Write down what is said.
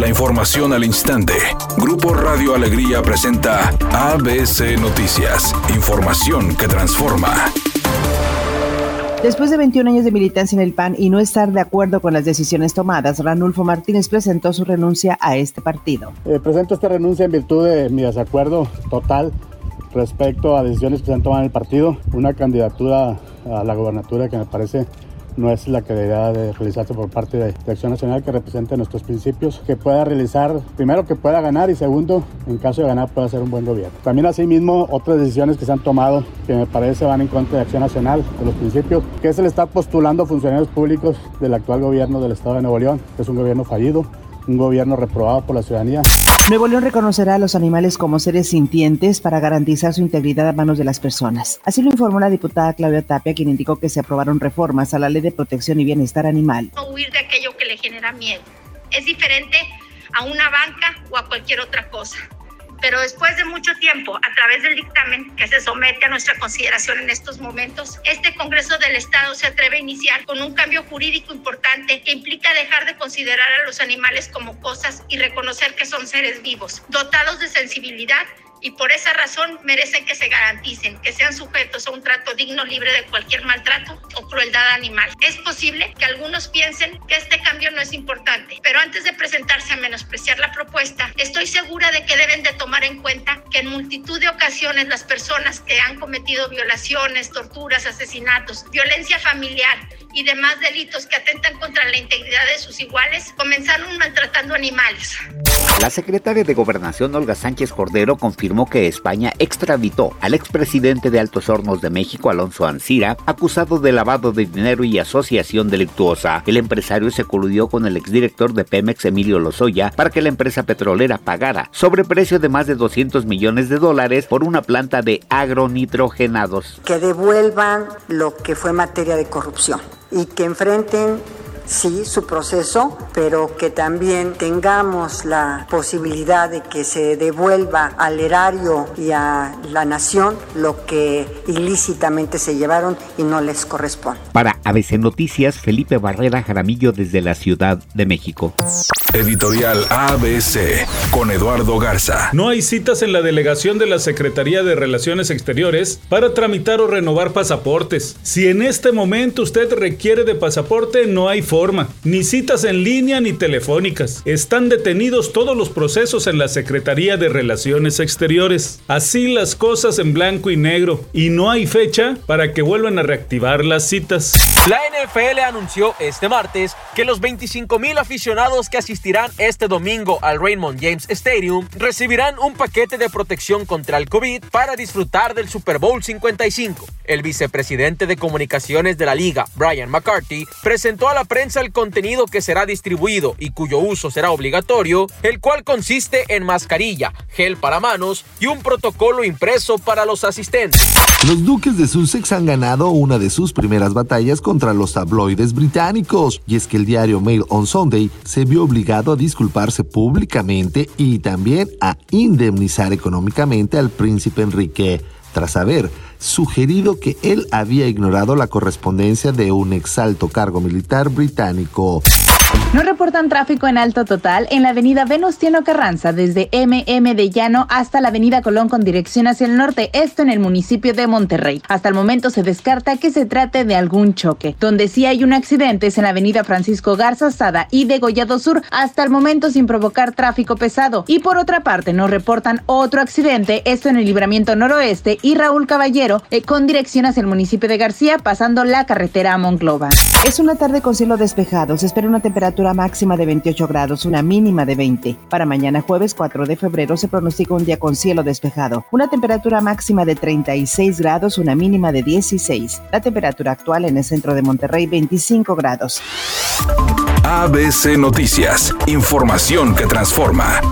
La información al instante. Grupo Radio Alegría presenta ABC Noticias. Información que transforma. Después de 21 años de militancia en el PAN y no estar de acuerdo con las decisiones tomadas, Ranulfo Martínez presentó su renuncia a este partido. Eh, presento esta renuncia en virtud de mi desacuerdo total respecto a decisiones que se han tomado en el partido. Una candidatura a la gobernatura que me parece no es la que de realizarse por parte de, Acción Nacional que represente nuestros principios, que pueda realizar, primero que pueda ganar y segundo, en caso de ganar, pueda ser un buen gobierno. También asimismo, otras decisiones que se han tomado que me parece van en contra de Acción Nacional, de los principios, que es el estar postulando funcionarios públicos del actual gobierno del Estado de Nuevo León, que es un gobierno fallido, un gobierno reprobado por la ciudadanía. Nuevo León reconocerá a los animales como seres sintientes para garantizar su integridad a manos de las personas. Así lo informó la diputada Claudia Tapia, quien indicó que se aprobaron reformas a la Ley de Protección y Bienestar Animal. No huir de aquello que le genera miedo. Es diferente a una banca o a cualquier otra cosa pero después de mucho tiempo, a través del dictamen que se somete a nuestra consideración en estos momentos, este Congreso del Estado se atreve a iniciar con un cambio jurídico importante que implica dejar de considerar a los animales como cosas y reconocer que son seres vivos, dotados de sensibilidad y por esa razón merecen que se garanticen que sean sujetos a un trato digno, libre de cualquier maltrato o crueldad animal. Es posible que algunos piensen que este no es importante, pero antes de presentarse a menospreciar la propuesta, estoy segura de que deben de tomar en cuenta que en multitud de ocasiones las personas que han cometido violaciones, torturas, asesinatos, violencia familiar y demás delitos que atentan contra la integridad de sus iguales comenzaron maltratando animales. La secretaria de Gobernación Olga Sánchez Cordero confirmó que España extraditó al expresidente de Altos Hornos de México, Alonso Ancira, acusado de lavado de dinero y asociación delictuosa. El empresario se coludió con el exdirector de Pemex, Emilio Lozoya, para que la empresa petrolera pagara sobreprecio de más de 200 millones de dólares por una planta de agronitrogenados. Que devuelvan lo que fue materia de corrupción y que enfrenten sí, su proceso, pero que también tengamos la posibilidad de que se devuelva al erario y a la nación lo que ilícitamente se llevaron y no les corresponde. Para ABC Noticias, Felipe Barrera Jaramillo desde la Ciudad de México. Editorial ABC con Eduardo Garza. No hay citas en la delegación de la Secretaría de Relaciones Exteriores para tramitar o renovar pasaportes. Si en este momento usted requiere de pasaporte, no hay forma, ni citas en línea ni telefónicas. Están detenidos todos los procesos en la Secretaría de Relaciones Exteriores. Así las cosas en blanco y negro, y no hay fecha para que vuelvan a reactivar las citas. La NFL anunció este martes que los 25 mil aficionados que asistirán este domingo al Raymond James Stadium recibirán un paquete de protección contra el COVID para disfrutar del Super Bowl 55. El vicepresidente de comunicaciones de la liga, Brian McCarthy, presentó a la prensa el contenido que será distribuido y cuyo uso será obligatorio, el cual consiste en mascarilla, gel para manos y un protocolo impreso para los asistentes. Los duques de Sussex han ganado una de sus primeras batallas contra los tabloides británicos, y es que el diario Mail on Sunday se vio obligado a disculparse públicamente y también a indemnizar económicamente al príncipe Enrique, tras haber sugerido que él había ignorado la correspondencia de un exalto cargo militar británico. No reportan tráfico en alto total en la avenida Venustiano Carranza desde MM de Llano hasta la avenida Colón con dirección hacia el norte, esto en el municipio de Monterrey. Hasta el momento se descarta que se trate de algún choque. Donde sí hay un accidente es en la avenida Francisco Garza Sada y de Gollado Sur, hasta el momento sin provocar tráfico pesado. Y por otra parte, no reportan otro accidente, esto en el libramiento noroeste y Raúl Caballero eh, con dirección hacia el municipio de García, pasando la carretera a Monclova. Es una tarde con cielo despejado. Se espera una temperatura máxima de 28 grados, una mínima de 20. Para mañana jueves 4 de febrero se pronostica un día con cielo despejado. Una temperatura máxima de 36 grados, una mínima de 16. La temperatura actual en el centro de Monterrey 25 grados. ABC Noticias. Información que transforma.